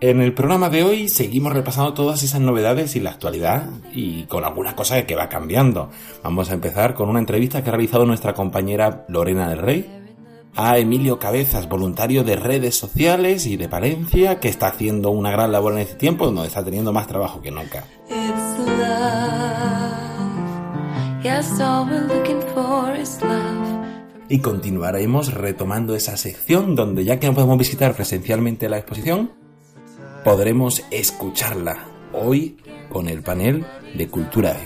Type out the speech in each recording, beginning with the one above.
En el programa de hoy seguimos repasando todas esas novedades y la actualidad y con alguna cosa que va cambiando. Vamos a empezar con una entrevista que ha realizado nuestra compañera Lorena del Rey a Emilio Cabezas, voluntario de redes sociales y de Palencia, que está haciendo una gran labor en este tiempo, donde está teniendo más trabajo que nunca. Y continuaremos retomando esa sección donde ya que no podemos visitar presencialmente la exposición, podremos escucharla hoy con el panel de Cultura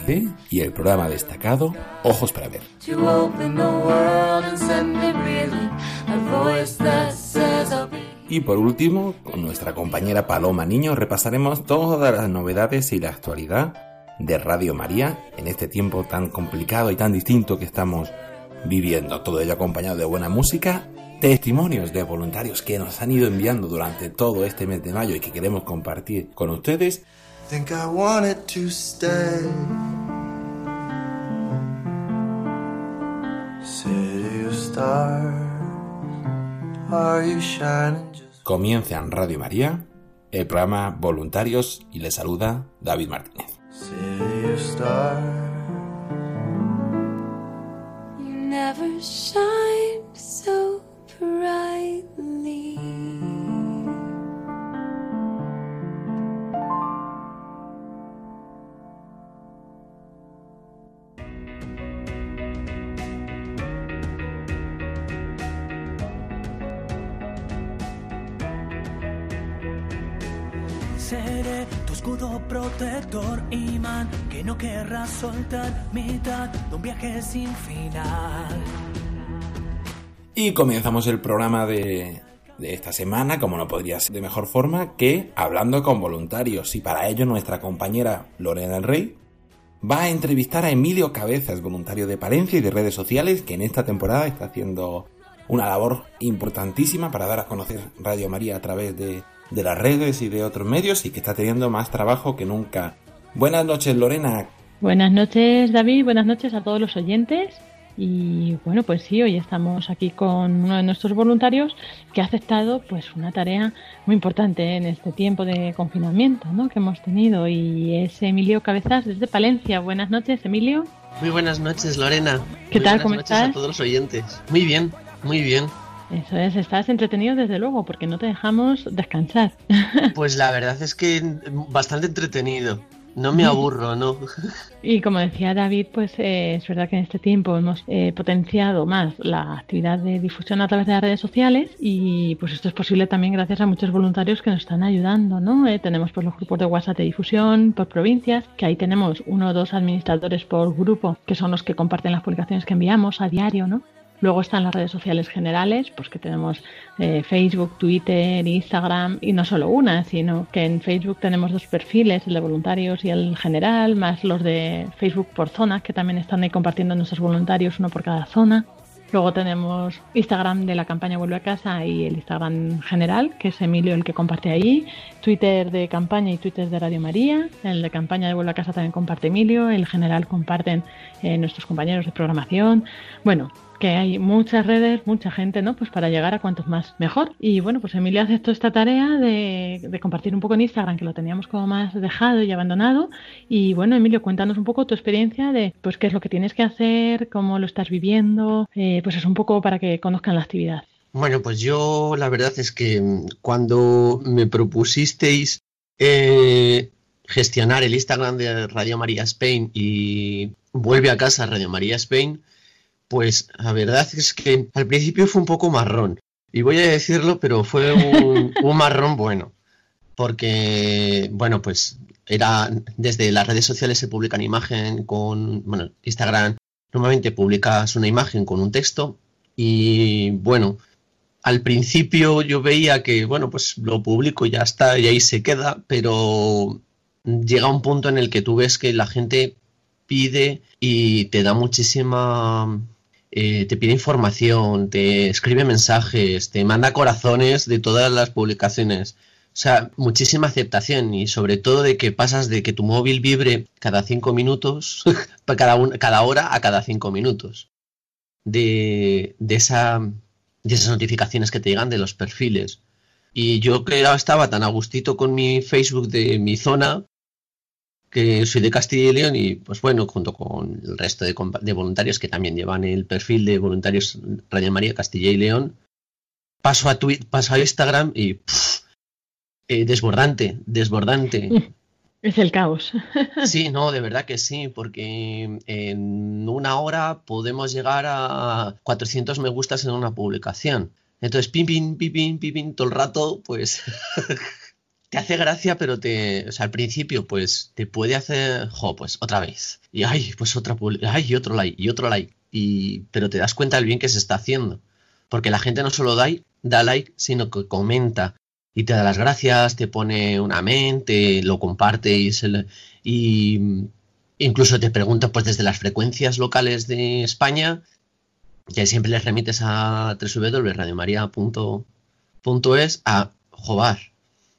y el programa destacado Ojos para Ver. Y por último, con nuestra compañera Paloma Niño repasaremos todas las novedades y la actualidad de Radio María en este tiempo tan complicado y tan distinto que estamos viviendo. Todo ello acompañado de buena música, testimonios de voluntarios que nos han ido enviando durante todo este mes de mayo y que queremos compartir con ustedes. Think I wanted to stay. City of stars, are you shining just Comienza en Radio María el programa Voluntarios y les saluda David Martínez. City of stars. You never shine so Seré tu escudo protector, imán, que no querrás soltar, mitad de un viaje sin final. Y comenzamos el programa de, esta semana, como no podría ser de mejor forma, que hablando con voluntarios. Y para ello nuestra compañera Lorena del Rey va a entrevistar a Emilio Cabezas, voluntario de Palencia y de redes sociales, que en esta temporada está haciendo una labor importantísima para dar a conocer Radio María a través de las redes y de otros medios y que está teniendo más trabajo que nunca. Buenas noches, Lorena. Buenas noches, David. Buenas noches a todos los oyentes. Y bueno, pues sí, hoy estamos aquí con uno de nuestros voluntarios que ha aceptado pues una tarea muy importante en este tiempo de confinamiento ¿no? que hemos tenido y es Emilio Cabezas desde Palencia. Buenas noches, Emilio. Muy buenas noches, Lorena. ¿Qué Muy tal? buenas ¿Cómo noches estás? a todos los oyentes. Muy bien, muy bien. Eso es, estás entretenido desde luego porque no te dejamos descansar. Pues la verdad es que bastante entretenido. No me aburro, ¿no? Y como decía David, pues eh, es verdad que en este tiempo hemos eh, potenciado más la actividad de difusión a través de las redes sociales y pues esto es posible también gracias a muchos voluntarios que nos están ayudando, ¿no? Eh, tenemos pues los grupos de WhatsApp de difusión por provincias, que ahí tenemos uno o dos administradores por grupo que son los que comparten las publicaciones que enviamos a diario, ¿no? Luego están las redes sociales generales, pues que tenemos eh, Facebook, Twitter, Instagram, y no solo una, sino que en Facebook tenemos dos perfiles, el de voluntarios y el general, más los de Facebook por zonas, que también están ahí compartiendo nuestros voluntarios, uno por cada zona. Luego tenemos Instagram de la campaña Vuelve a Casa y el Instagram general, que es Emilio el que comparte ahí. Twitter de campaña y Twitter de Radio María. El de campaña de Vuelve a Casa también comparte Emilio. El general comparten eh, nuestros compañeros de programación. Bueno, que hay muchas redes, mucha gente, ¿no? Pues para llegar a cuantos más mejor. Y bueno, pues Emilio aceptó esta tarea de, compartir un poco en Instagram, que lo teníamos como más dejado y abandonado. Y bueno, Emilio, cuéntanos un poco tu experiencia de, pues, qué es lo que tienes que hacer, cómo lo estás viviendo, eh, pues es un poco para que conozcan la actividad. Bueno, pues yo la verdad es que mm, cuando me propusisteis eh, gestionar el Instagram de Radio María Spain y vuelve a casa Radio María Spain, pues la verdad es que al principio fue un poco marrón. Y voy a decirlo, pero fue un, marrón bueno. Porque, bueno, pues era desde las redes sociales se publican imagen con, bueno, Instagram normalmente publicas una imagen con un texto y bueno, al principio yo veía que, bueno, pues lo publico y ya está y ahí se queda, pero llega un punto en el que tú ves que la gente pide y te da muchísima eh, te pide información, te escribe mensajes, te manda corazones de todas las publicaciones. O sea, muchísima aceptación y sobre todo de que pasas de que tu móvil vibre cada cinco minutos, cada, cada hora a cada cinco minutos. De, de, esa, de esas notificaciones que te llegan de los perfiles. Y yo que estaba tan a gustito con mi Facebook de mi zona, que soy de Castilla y León y pues bueno, junto con el resto de, voluntarios que también llevan el perfil de voluntarios Radio María Castilla y León, paso a, Twitter, paso a Instagram y eh, desbordante, desbordante. Es el caos. Sí, no, de verdad que sí, porque en una hora podemos llegar a 400 me gustas en una publicación. Entonces, pim, pim, pim, pim, pim, todo el rato, pues te hace gracia, pero te, o sea, al principio, pues te puede hacer, jo, pues otra vez. Y ay, pues otra, ay, y otro like, y otro like. Y, pero te das cuenta del bien que se está haciendo. Porque la gente no solo da, da like, sino que comenta y te da las gracias, te pone una mente, lo comparte y, se y incluso te pregunta pues desde las frecuencias locales de España, que siempre les remites a www.radiomaria.es a Jobar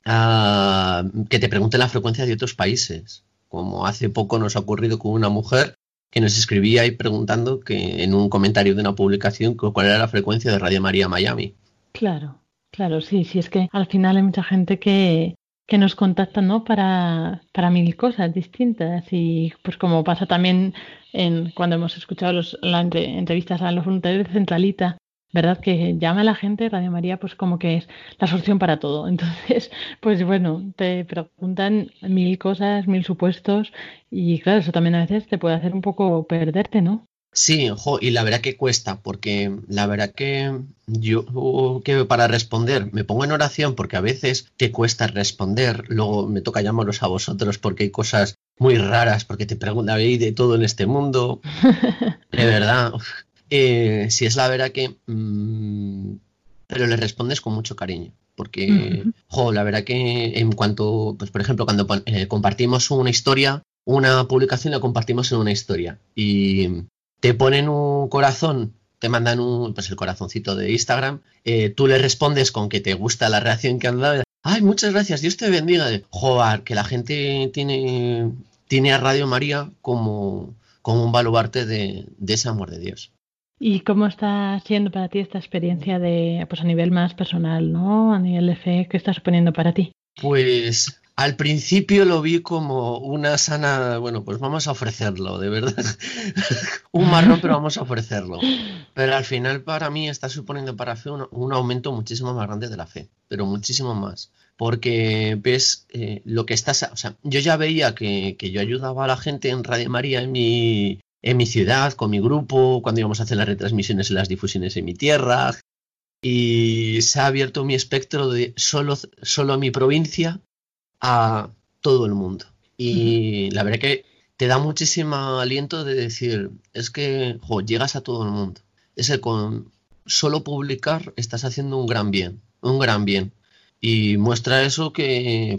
que te pregunten la frecuencia de otros países. Como hace poco nos ha ocurrido con una mujer que nos escribía ahí preguntando que en un comentario de una publicación cuál era la frecuencia de Radio María Miami. Claro, claro, sí, sí, es que al final hay mucha gente que, que nos contacta ¿no? para, para mil cosas distintas y pues como pasa también en, cuando hemos escuchado las entrevistas a los voluntarios de Centralita, ¿verdad? Que llama a la gente, Radio María, pues como que es la solución para todo. Entonces, pues bueno, te preguntan mil cosas, mil supuestos y claro, eso también a veces te puede hacer un poco perderte, ¿no? Sí, ojo, y la verdad que cuesta, porque la verdad que yo que para responder me pongo en oración porque a veces te cuesta responder, luego me toca llamaros a vosotros porque hay cosas muy raras, porque te preguntan, ¿hay de todo en este mundo? De verdad, eh, si es la verdad que... Mm, pero le respondes con mucho cariño. Porque, la verdad que en cuanto, pues por ejemplo, cuando eh, compartimos una historia, una publicación la compartimos en una historia y te ponen un corazón, te mandan un, pues el corazoncito de Instagram, eh, tú le respondes con que te gusta la reacción que han dado. Ay, muchas gracias, Dios te bendiga. Joder, que la gente tiene, tiene a Radio María como, como un baluarte de ese amor de Dios. ¿Y cómo está siendo para ti esta experiencia de, pues a nivel más personal, ¿no? A nivel de fe, ¿qué está suponiendo para ti? Pues al principio lo vi como una sana, bueno, pues vamos a ofrecerlo, de verdad. un marrón, pero vamos a ofrecerlo. Pero al final para mí está suponiendo para fe un, aumento muchísimo más grande de la fe, pero muchísimo más. Porque ves eh, lo que estás, o sea, yo ya veía que, que yo ayudaba a la gente en Radio María en mi, en mi ciudad, con mi grupo, cuando íbamos a hacer las retransmisiones y las difusiones en mi tierra. Y se ha abierto mi espectro de solo, solo mi provincia a todo el mundo. Y la verdad que te da muchísimo aliento de decir, es que llegas a todo el mundo. es el con solo publicar estás haciendo un gran bien, un gran bien. Y muestra eso que,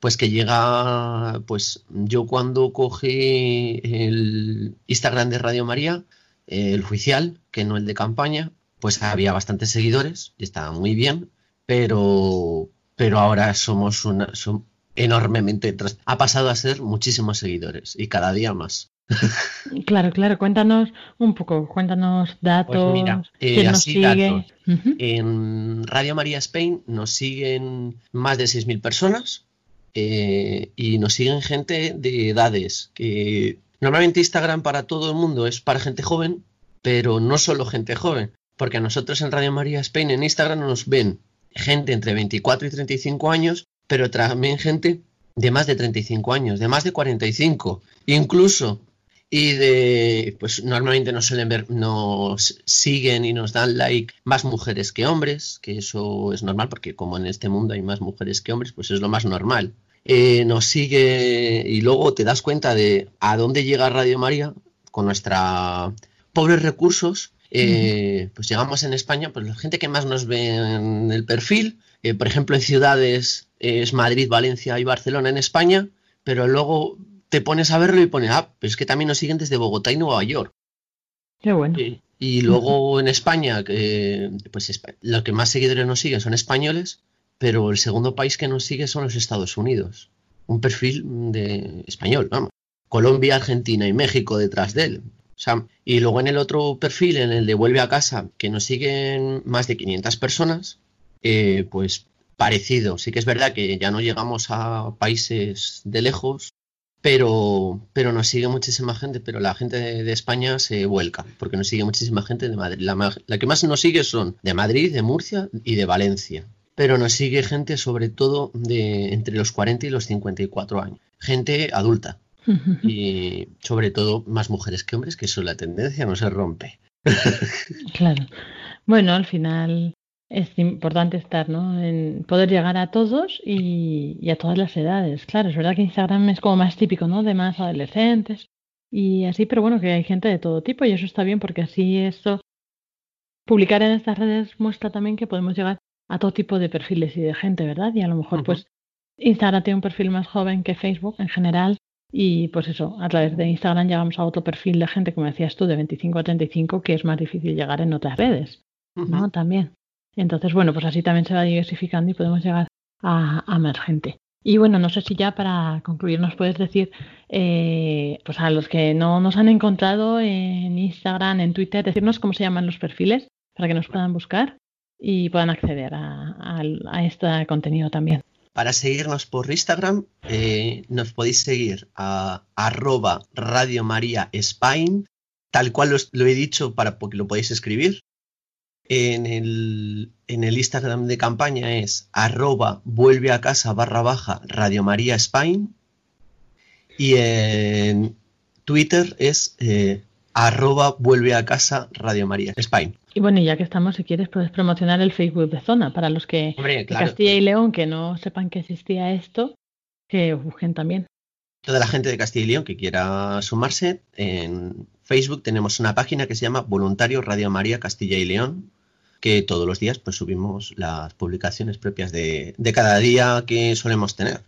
pues que llega, pues yo cuando cogí el Instagram de Radio María, el oficial, que no el de campaña, pues había bastantes seguidores y estaba muy bien, pero, pero ahora somos una, enormemente, ha pasado a ser muchísimos seguidores y cada día más. Claro, claro, cuéntanos un poco, cuéntanos datos. Pues mira, eh, nos sigue? En Radio María Spain nos siguen más de 6.000 personas eh, y nos siguen gente de edades que normalmente Instagram para todo el mundo es para gente joven, pero no solo gente joven, porque a nosotros en Radio María Spain en Instagram nos ven gente entre 24 y 35 años, pero también gente de más de 35 años, de más de 45, incluso y de pues normalmente nos suelen ver nos siguen y nos dan like más mujeres que hombres que eso es normal porque como en este mundo hay más mujeres que hombres pues es lo más normal. Eh, nos sigue y luego te das cuenta de a dónde llega Radio María con nuestra pobres recursos. Eh, pues llegamos en España pues la gente que más nos ve en el perfil eh, por ejemplo en ciudades es Madrid Valencia y Barcelona en España pero luego te pones a verlo y pones, ah, pero es que también nos siguen desde Bogotá y Nueva York. Qué bueno. Y, luego en España, pues los que más seguidores nos siguen son españoles, pero el segundo país que nos sigue son los Estados Unidos. Un perfil de español, vamos. Colombia, Argentina y México detrás de él. O sea, y luego en el otro perfil, en el de Vuelve a casa, que nos siguen más de 500 personas, eh, pues parecido. Sí que es verdad que ya no llegamos a países de lejos, pero, pero nos sigue muchísima gente, pero la gente de, España se vuelca, porque nos sigue muchísima gente de Madrid. La, que más nos sigue son de Madrid, de Murcia y de Valencia. Pero nos sigue gente sobre todo de entre los 40 y los 54 años. Gente adulta. Y sobre todo más mujeres que hombres, que eso la tendencia no se rompe. claro. Bueno, al final es importante estar, ¿no? En poder llegar a todos y, a todas las edades. Claro, es verdad que Instagram es como más típico, ¿no? De más adolescentes y así, pero bueno, que hay gente de todo tipo y eso está bien porque así esto, publicar en estas redes muestra también que podemos llegar a todo tipo de perfiles y de gente, ¿verdad? Y a lo mejor, pues, Instagram tiene un perfil más joven que Facebook en general y pues eso, a través de Instagram llegamos a otro perfil de gente, como decías tú, de 25 a 35, que es más difícil llegar en otras redes, ¿no? También. Entonces, bueno, pues así también se va diversificando y podemos llegar a, más gente. Y bueno, no sé si ya para concluir nos puedes decir, eh, pues a los que no nos han encontrado en Instagram, en Twitter, decirnos cómo se llaman los perfiles para que nos puedan buscar y puedan acceder a, este contenido también. Para seguirnos por Instagram, eh, nos podéis seguir a arroba Radio María Spain, tal cual lo, he dicho para que lo podéis escribir, en el, en el Instagram de campaña es arroba vuelve a casa barra baja Radio María Spain y en Twitter es eh, arroba vuelve a casa Radio María Spain. Y bueno, ya que estamos, si quieres, puedes promocionar el Facebook de zona para los que de Castilla y León que no sepan que existía esto, que busquen también. Toda la gente de Castilla y León que quiera sumarse, en Facebook tenemos una página que se llama Voluntario Radio María Castilla y León que todos los días pues subimos las publicaciones propias de, cada día que solemos tener,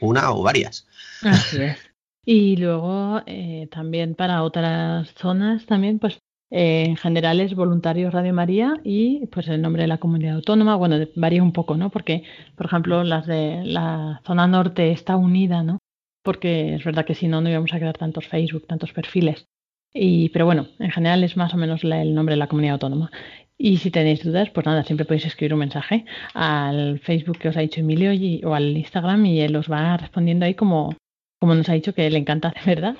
una o varias. Así es. Y luego eh, también para otras zonas también pues eh, en general es voluntarios Radio María y pues el nombre de la comunidad autónoma, bueno, varía un poco, ¿no? Porque, por ejemplo, las de la zona norte está unida, ¿no? Porque es verdad que si no, no íbamos a crear tantos Facebook, tantos perfiles. Y, pero bueno, en general es más o menos el nombre de la comunidad autónoma. Y si tenéis dudas, pues nada, siempre podéis escribir un mensaje al Facebook que os ha dicho Emilio o al Instagram y él os va respondiendo ahí como, como nos ha dicho que le encanta, ¿verdad?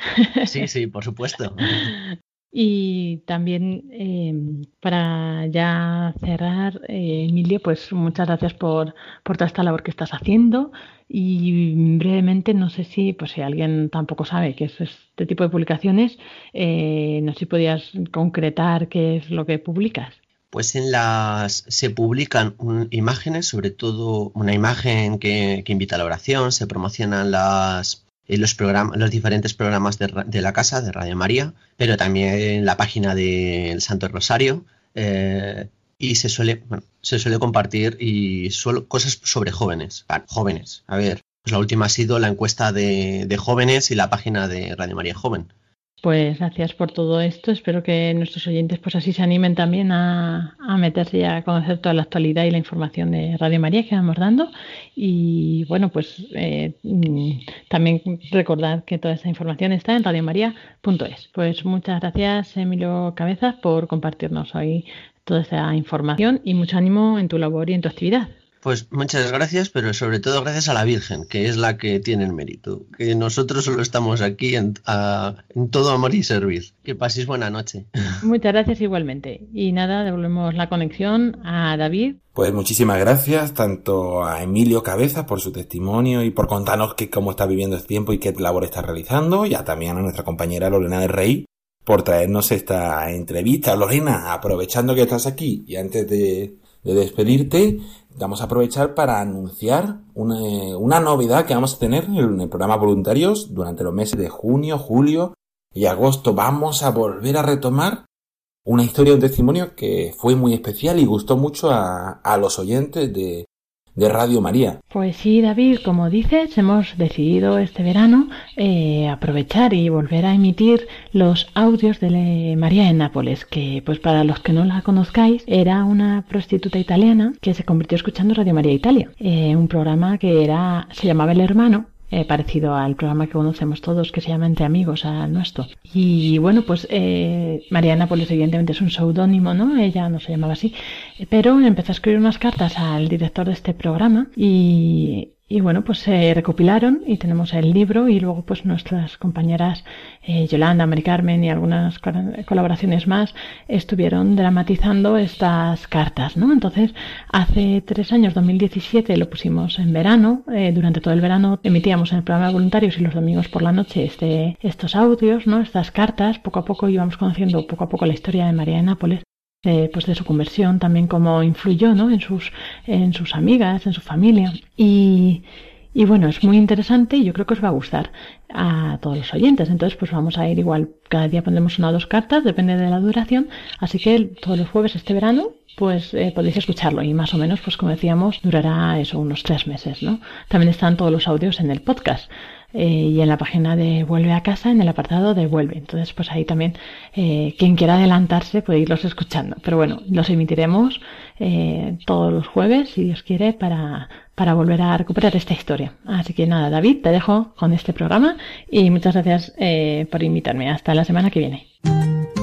Sí, sí, por supuesto. y también em, para ya cerrar, eh, Emilio, pues muchas gracias por, por toda esta labor que estás haciendo. Y brevemente, no sé si, pues si alguien tampoco sabe qué es este tipo de publicaciones, eh, no sé si podías concretar qué es lo que publicas pues en las se publican imágenes, sobre todo una imagen que, invita a la oración, se promocionan las, en los, los diferentes programas de, de, la casa, de Radio María, pero también la página del Santo Rosario. Eh, y se suele, bueno, se suele compartir y solo cosas sobre jóvenes. Jóvenes, a ver, pues la última ha sido la encuesta de, de jóvenes y la página de Radio María Joven. Pues gracias por todo esto. Espero que nuestros oyentes pues así se animen también a, a, meterse y a conocer toda la actualidad y la información de Radio María que vamos dando. Y bueno, pues eh, mm, también recordad que toda esta información está en radiomaria.es. Pues muchas gracias Emilio Cabezas por compartirnos hoy toda esta información y mucho ánimo en tu labor y en tu actividad. Pues muchas gracias, pero sobre todo gracias a la Virgen, que es la que tiene el mérito. Que nosotros solo estamos aquí en, a, en todo amor y servir. Que paséis buena noche. Muchas gracias igualmente. Y nada, devolvemos la conexión a David. Pues muchísimas gracias tanto a Emilio Cabeza por su testimonio y por contarnos que, cómo está viviendo este tiempo y qué labor está realizando, y a, también a nuestra compañera Lorena del Rey por traernos esta entrevista. Lorena, aprovechando que estás aquí y antes de, de despedirte, vamos a aprovechar para anunciar una, una, novedad que vamos a tener en el programa voluntarios durante los meses de junio, julio y agosto. Vamos a volver a retomar una historia, un testimonio que fue muy especial y gustó mucho a, a los oyentes de, de Radio María. Pues sí, David, como dices, hemos decidido este verano eh, aprovechar y volver a emitir los audios de María en Nápoles, que pues para los que no la conozcáis, era una prostituta italiana que se convirtió escuchando Radio María Italia, eh, un programa que era se llamaba El Hermano eh, parecido al programa que conocemos todos que se llama Entre Amigos, al nuestro. Y bueno, pues eh, María Nápoles evidentemente es un seudónimo, ¿no? Ella no se llamaba así, pero empezó a escribir unas cartas al director de este programa y, y bueno, pues se recopilaron y tenemos el libro y luego pues nuestras compañeras eh, Yolanda, Mari Carmen y algunas colaboraciones más estuvieron dramatizando estas cartas, ¿no? Entonces, hace tres años, 2017, lo pusimos en verano. Eh, durante todo el verano emitíamos en el programa de voluntarios y los domingos por la noche este, estos audios, ¿no? Estas cartas. Poco a poco íbamos conociendo poco a poco la historia de María de Nápoles eh, pues de su conversión, también cómo influyó ¿no? en, sus, en sus amigas, en su familia. Y, y bueno, es muy interesante y yo creo que os va a gustar a todos los oyentes. Entonces, pues vamos a ir igual, cada día pondremos una o dos cartas, depende de la duración. Así que todos los jueves este verano, pues eh, podéis escucharlo y más o menos, pues como decíamos, durará eso unos tres meses, ¿no? También están todos los audios en el podcast. Eh, y en la página de Vuelve a casa, en el apartado de Vuelve. Entonces, pues ahí también, eh, quien quiera adelantarse puede irlos escuchando. Pero bueno, los emitiremos eh, todos los jueves, si Dios quiere, para, para volver a recuperar esta historia. Así que nada, David, te dejo con este programa y muchas gracias por invitarme. Hasta la semana que viene.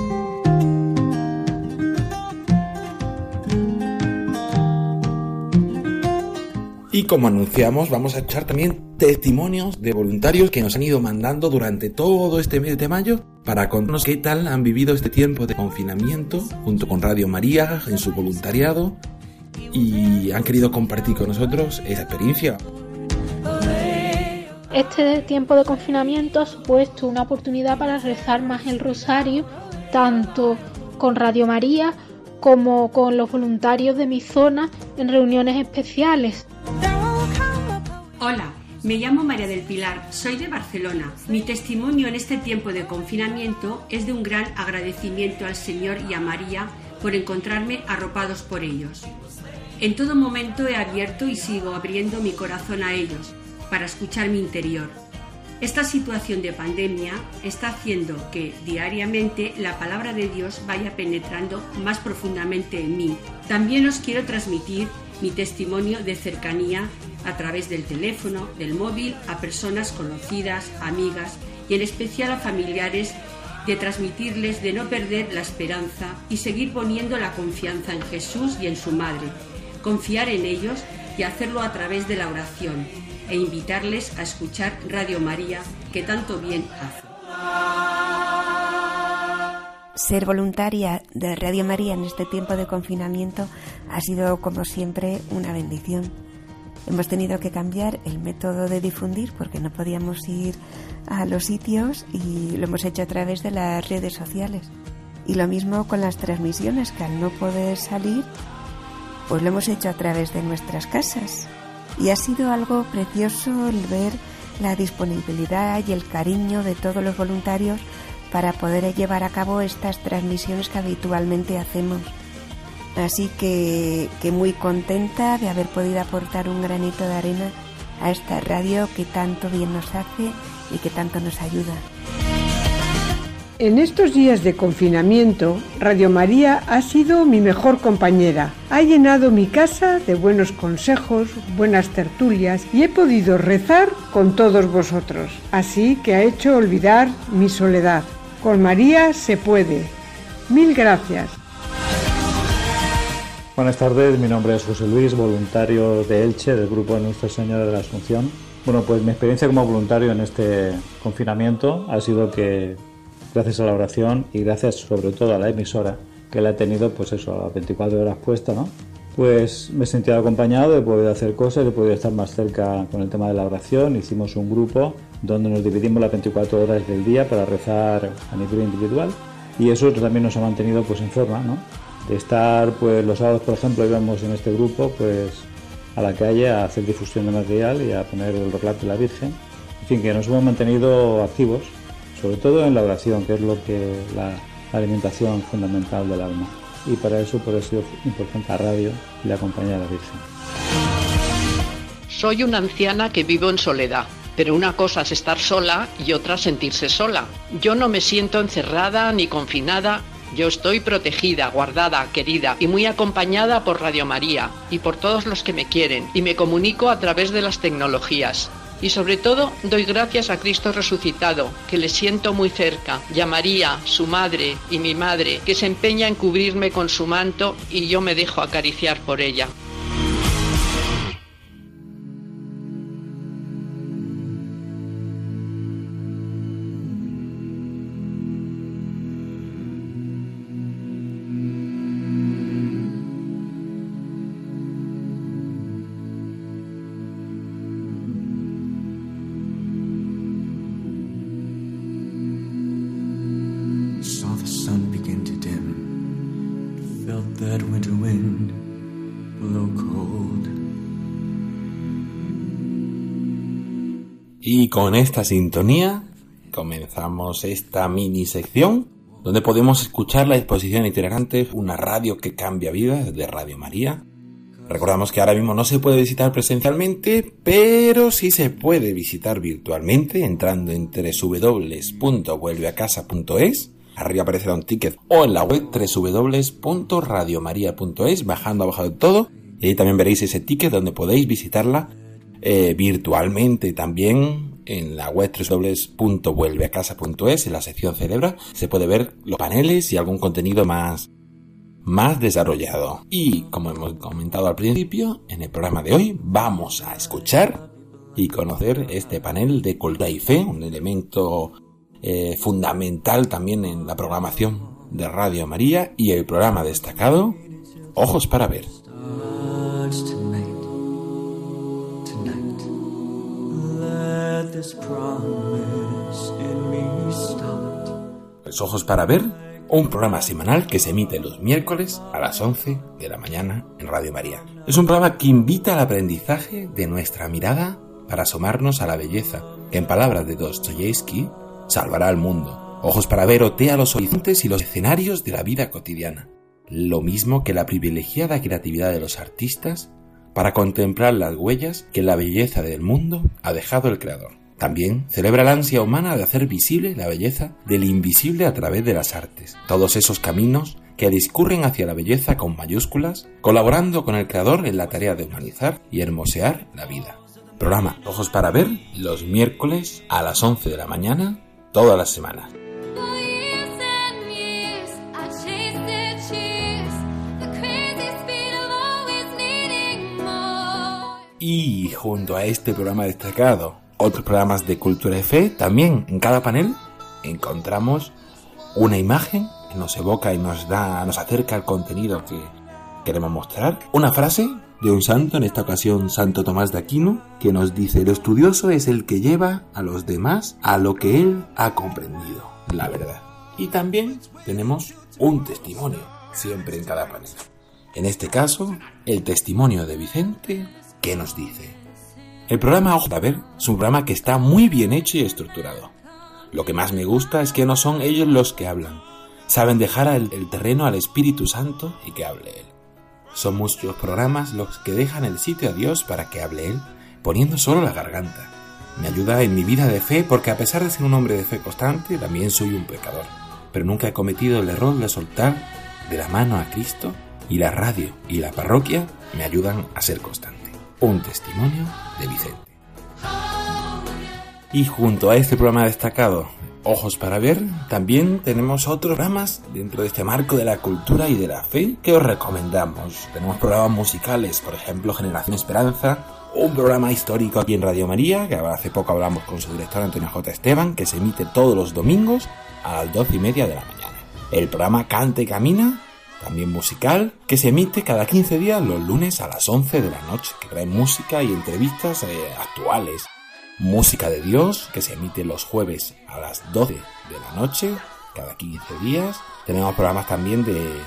Y como anunciamos, vamos a echar también testimonios de voluntarios que nos han ido mandando durante todo este mes de mayo para contarnos qué tal han vivido este tiempo de confinamiento junto con Radio María en su voluntariado y han querido compartir con nosotros esa experiencia. Este tiempo de confinamiento ha supuesto una oportunidad para rezar más el rosario, tanto con Radio María como con los voluntarios de mi zona en reuniones especiales. Hola, me llamo María del Pilar, soy de Barcelona. Mi testimonio en este tiempo de confinamiento es de un gran agradecimiento al Señor y a María por encontrarme arropados por ellos. En todo momento he abierto y sigo abriendo mi corazón a ellos para escuchar mi interior esta situación de pandemia está haciendo que diariamente la palabra de Dios vaya penetrando más profundamente en mí. También os quiero transmitir mi testimonio de cercanía a través del teléfono, del móvil, a personas conocidas, amigas y en especial a familiares de transmitirles de no perder la esperanza y seguir poniendo la confianza en Jesús y en su Madre, confiar en ellos y hacerlo a través de la oración, e invitarles a escuchar Radio María, que tanto bien hace. Ser voluntaria de Radio María en este tiempo de confinamiento ha sido, como siempre, una bendición. Hemos tenido que cambiar el método de difundir porque no podíamos ir a los sitios y lo hemos hecho a través de las redes sociales. Y lo mismo con las transmisiones, que al no poder salir, pues lo hemos hecho a través de nuestras casas. Y ha sido algo precioso el ver la disponibilidad y el cariño de todos los voluntarios para poder llevar a cabo estas transmisiones que habitualmente hacemos. Así que, que muy contenta de haber podido aportar un granito de arena a esta radio que tanto bien nos hace y que tanto nos ayuda. En estos días de confinamiento, Radio María ha sido mi mejor compañera. Ha llenado mi casa de buenos consejos, buenas tertulias y he podido rezar con todos vosotros. Así que ha hecho olvidar mi soledad. Con María se puede. Mil gracias. Buenas tardes, mi nombre es José Luis, voluntario de Elche del grupo de Nuestra Señora de la Asunción. Bueno, pues mi experiencia como voluntario en este confinamiento ha sido que gracias a la oración y gracias sobre todo a la emisora que la he tenido pues eso a las 24 horas puesta, ¿no? Pues me he sentido acompañado, he podido hacer cosas, he podido estar más cerca con el tema de la oración. Hicimos un grupo donde nos dividimos las 24 horas del día para rezar a nivel individual y eso también nos ha mantenido pues en forma, ¿no? De estar pues los sábados, por ejemplo, íbamos en este grupo pues a la calle a hacer difusión de material y a poner el relato de la Virgen. En fin, que nos hemos mantenido activos sobre todo en la oración, que es lo que la, alimentación fundamental del alma. Y para eso, por eso es importante la radio y la compañía de la Virgen. Soy una anciana que vivo en soledad, pero una cosa es estar sola y otra sentirse sola. Yo no me siento encerrada ni confinada, yo estoy protegida, guardada, querida y muy acompañada por Radio María y por todos los que me quieren y me comunico a través de las tecnologías. Y sobre todo doy gracias a Cristo resucitado, que le siento muy cerca, y a María, su madre, y mi madre, que se empeña en cubrirme con su manto y yo me dejo acariciar por ella. Y con esta sintonía comenzamos esta mini sección donde podemos escuchar la exposición itinerante Una radio que cambia vidas de Radio María. Recordamos que ahora mismo no se puede visitar presencialmente, pero sí se puede visitar virtualmente entrando en www.vuelveacasa.es. Arriba aparecerá un ticket o en la web www.radiomaria.es, bajando abajo de todo. Y ahí también veréis ese ticket donde podéis visitarla eh, virtualmente también en la web www.vuelveacasa.es en la sección celebra se puede ver los paneles y algún contenido más más desarrollado. Y como hemos comentado al principio, en el programa de hoy vamos a escuchar y conocer este panel de cultura y fe, un elemento eh, fundamental también en la programación de Radio María y el programa destacado Ojos para ver. Tonight. Let this promise in me. Los Ojos para ver, un programa semanal que se emite los miércoles a las 11 de la mañana en Radio María. Es un programa que invita al aprendizaje de nuestra mirada para asomarnos a la belleza, que en palabras de Dostoyevsky salvará al mundo. Ojos para ver otea los horizontes y los escenarios de la vida cotidiana, lo mismo que la privilegiada creatividad de los artistas para contemplar las huellas que la belleza del mundo ha dejado el Creador. También celebra la ansia humana de hacer visible la belleza del invisible a través de las artes. Todos esos caminos que discurren hacia la belleza con mayúsculas, colaborando con el Creador en la tarea de humanizar y hermosear la vida. Programa Ojos para Ver los miércoles a las 11 de la mañana, todas las semanas. Y junto a este programa destacado, otros programas de cultura y fe, también en cada panel encontramos una imagen que nos evoca y nos da, nos acerca al contenido que queremos mostrar. Una frase de un santo, en esta ocasión Santo Tomás de Aquino, que nos dice, el estudioso es el que lleva a los demás a lo que él ha comprendido, la verdad. Y también tenemos un testimonio, siempre en cada panel. En este caso, el testimonio de Vicente, que nos dice, El programa Ojo a ver es un programa que está muy bien hecho y estructurado. Lo que más me gusta es que no son ellos los que hablan. Saben dejar el, el terreno al Espíritu Santo y que hable Él. Son muchos programas los que dejan el sitio a Dios para que hable Él, poniendo solo la garganta. Me ayuda en mi vida de fe porque a pesar de ser un hombre de fe constante, también soy un pecador. Pero nunca he cometido el error de soltar de la mano a Cristo y la radio y la parroquia me ayudan a ser constante. Un testimonio de Vicente. Y junto a este programa destacado, Ojos para Ver, también tenemos otros programas dentro de este marco de la cultura y de la fe que os recomendamos. Tenemos programas musicales, por ejemplo, Generación Esperanza, un programa histórico aquí en Radio María, que hace poco hablamos con su director Antonio J. Esteban, que se emite todos los domingos a las doce y media de la mañana. El programa Cante y Camina, también musical, que se emite cada 15 días los lunes a las 11 de la noche, que trae música y entrevistas eh, actuales Música de Dios, que se emite los jueves a las 12 de la noche, cada 15 días. Tenemos programas también de,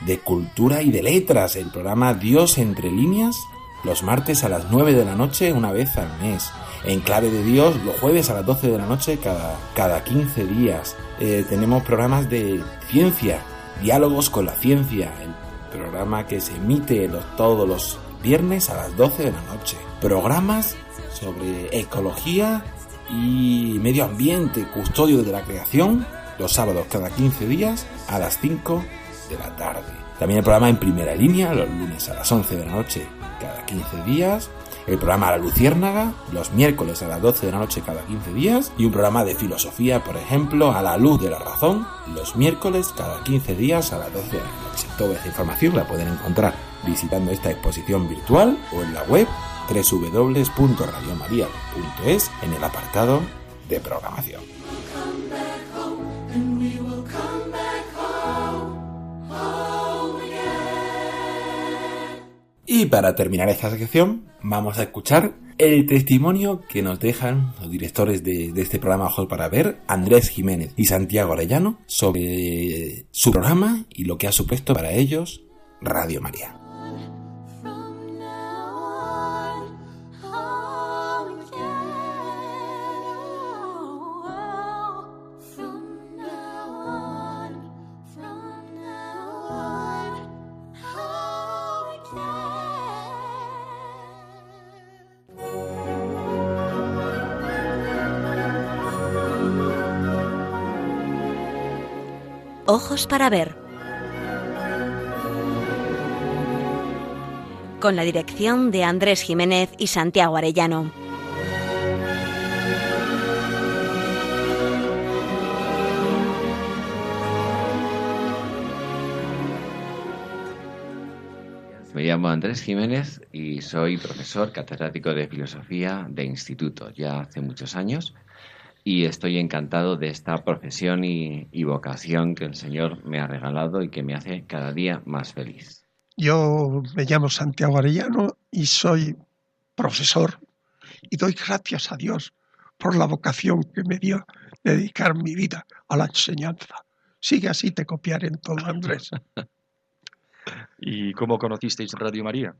de cultura y de letras. El programa Dios entre líneas, los martes a las 9 de la noche, una vez al mes. En clave de Dios, los jueves a las 12 de la noche, cada, cada 15 días. Eh, tenemos programas de ciencia, diálogos con la ciencia. El programa que se emite los, todos los viernes a las 12 de la noche. Programas sobre ecología y medio ambiente, custodio de la creación, los sábados cada 15 días a las 5 de la tarde. También el programa en primera línea, los lunes a las 11 de la noche cada 15 días. El programa La Luciérnaga, los miércoles a las 12 de la noche cada 15 días. Y un programa de filosofía, por ejemplo, A la Luz de la Razón, los miércoles cada 15 días a las 12 de la noche. Toda esta información la pueden encontrar visitando esta exposición virtual o en la web www.radiomaria.es en el apartado de programación. Y para terminar esta sección, vamos a escuchar el testimonio que nos dejan los directores de, este programa Ojos para Ver, Andrés Jiménez y Santiago Arellano, sobre su programa y lo que ha supuesto para ellos Radio María. Ojos para ver. Con la dirección de Andrés Jiménez y Santiago Arellano. Me llamo Andrés Jiménez y soy profesor catedrático de filosofía de instituto ya hace muchos años y estoy encantado de esta profesión y, y, vocación que el Señor me ha regalado y que me hace cada día más feliz. Yo me llamo Santiago Arellano y soy profesor y doy gracias a Dios por la vocación que me dio de dedicar mi vida a la enseñanza. Sigue así, te copiaré en todo, Andrés. ¿Y cómo conocisteis Radio María?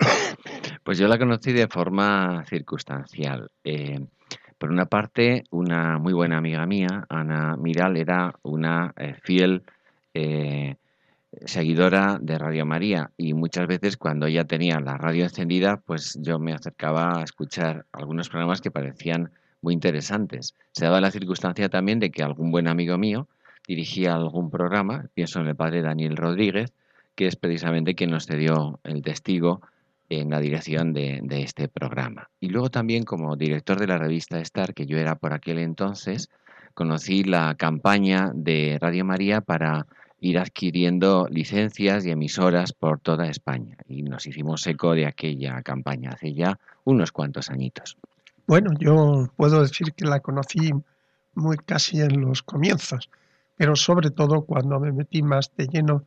Pues yo la conocí de forma circunstancial. Eh, por una parte, una muy buena amiga mía, Ana Miral, era una eh, fiel eh, seguidora de Radio María y muchas veces cuando ella tenía la radio encendida, pues yo me acercaba a escuchar algunos programas que parecían muy interesantes. Se daba la circunstancia también de que algún buen amigo mío dirigía algún programa, pienso en el padre Daniel Rodríguez, que es precisamente quien nos cedió el testigo en la dirección de, este programa. Y luego también como director de la revista Star, que yo era por aquel entonces, conocí la campaña de Radio María para ir adquiriendo licencias y emisoras por toda España. Y nos hicimos eco de aquella campaña hace ya unos cuantos añitos. Bueno, yo puedo decir que la conocí muy casi en los comienzos, pero sobre todo cuando me metí más de lleno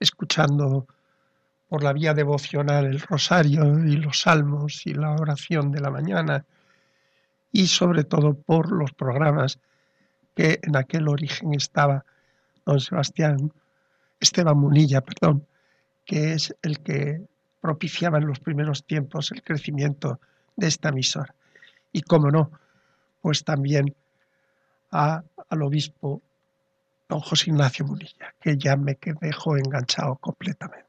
escuchando por la vía devocional el rosario y los salmos y la oración de la mañana y sobre todo por los programas que en aquel origen estaba don Sebastián, Esteban Munilla, perdón, que es el que propiciaba en los primeros tiempos el crecimiento de esta emisora. y, cómo no, pues también a, al obispo don José Ignacio Munilla, que ya me dejó enganchado completamente.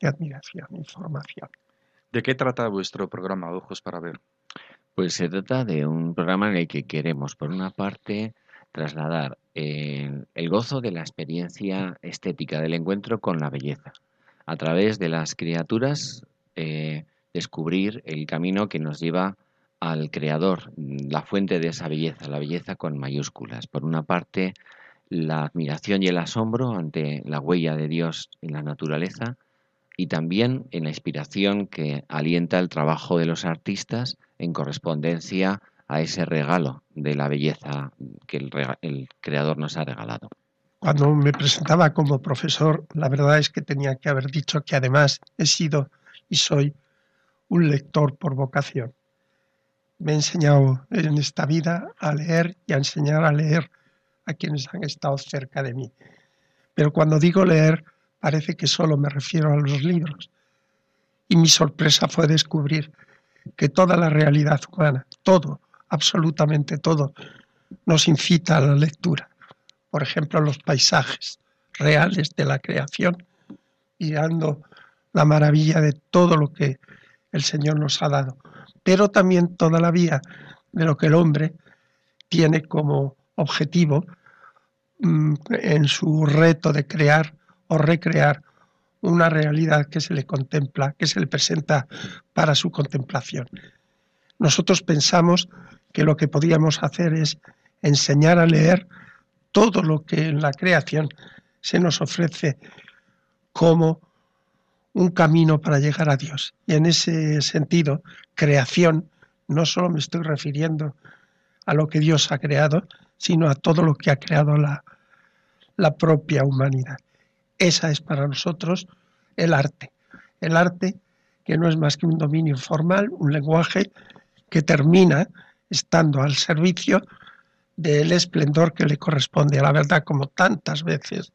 Y admiración, información. ¿De qué trata vuestro programa Ojos para Ver? Pues se trata de un programa en el que queremos, por una parte, trasladar el, el, gozo de la experiencia estética del encuentro con la belleza. A través de las criaturas, eh, descubrir el camino que nos lleva al creador, la fuente de esa belleza, la belleza con mayúsculas. Por una parte, la admiración y el asombro ante la huella de Dios en la naturaleza y también en la inspiración que alienta el trabajo de los artistas en correspondencia a ese regalo de la belleza que el, creador nos ha regalado. Cuando me presentaba como profesor, la verdad es que tenía que haber dicho que además he sido y soy un lector por vocación. Me he enseñado en esta vida a leer y a enseñar a leer a quienes han estado cerca de mí. Pero cuando digo leer, parece que solo me refiero a los libros. Y mi sorpresa fue descubrir que toda la realidad humana, todo, absolutamente todo, nos incita a la lectura. Por ejemplo, los paisajes reales de la creación, mirando la maravilla de todo lo que el Señor nos ha dado, pero también toda la vida de lo que el hombre tiene como objetivo mm, en su reto de crear o recrear una realidad que se le contempla, que se le presenta para su contemplación. Nosotros pensamos que lo que podíamos hacer es enseñar a leer todo lo que en la creación se nos ofrece como un camino para llegar a Dios. Y en ese sentido, creación, no solo me estoy refiriendo a lo que Dios ha creado, sino a todo lo que ha creado la, la propia humanidad. Esa es para nosotros el arte. El arte que no es más que un dominio formal, un lenguaje que termina estando al servicio del esplendor que le corresponde a la verdad, como tantas veces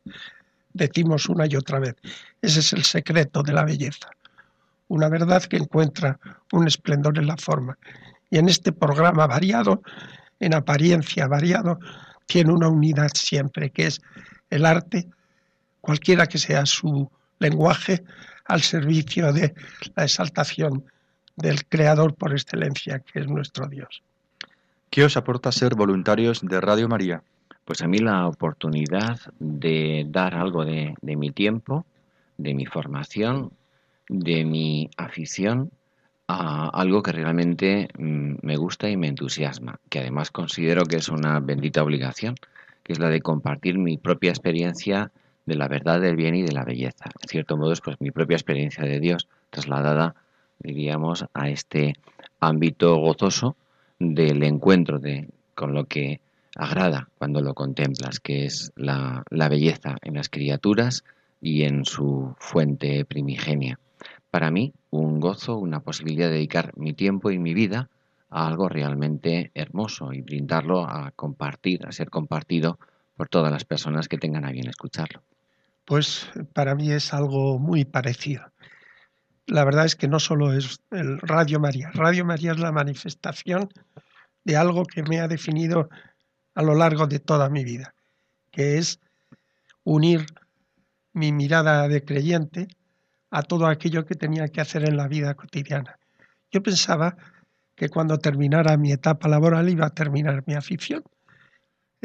decimos una y otra vez. Ese es el secreto de la belleza. Una verdad que encuentra un esplendor en la forma. Y en este programa variado, en apariencia variado, tiene una unidad siempre, que es el arte, cualquiera que sea su lenguaje, al servicio de la exaltación del Creador por excelencia, que es nuestro Dios. ¿Qué os aporta ser voluntarios de Radio María? Pues a mí la oportunidad de dar algo de, mi tiempo, de mi formación, de mi afición a algo que realmente mm, me gusta y me entusiasma, que además considero que es una bendita obligación, que es la de compartir mi propia experiencia de la verdad, del bien y de la belleza. En cierto modo es pues mi propia experiencia de Dios trasladada, diríamos, a este ámbito gozoso del encuentro de, con lo que agrada cuando lo contemplas, que es la, la belleza en las criaturas y en su fuente primigenia. Para mí, un gozo, una posibilidad de dedicar mi tiempo y mi vida a algo realmente hermoso y brindarlo a compartir, a ser compartido por todas las personas que tengan a bien escucharlo. Pues para mí es algo muy parecido. La verdad es que no solo es el Radio María. Radio María es la manifestación de algo que me ha definido a lo largo de toda mi vida, que es unir mi mirada de creyente a todo aquello que tenía que hacer en la vida cotidiana. Yo pensaba que cuando terminara mi etapa laboral iba a terminar mi afición.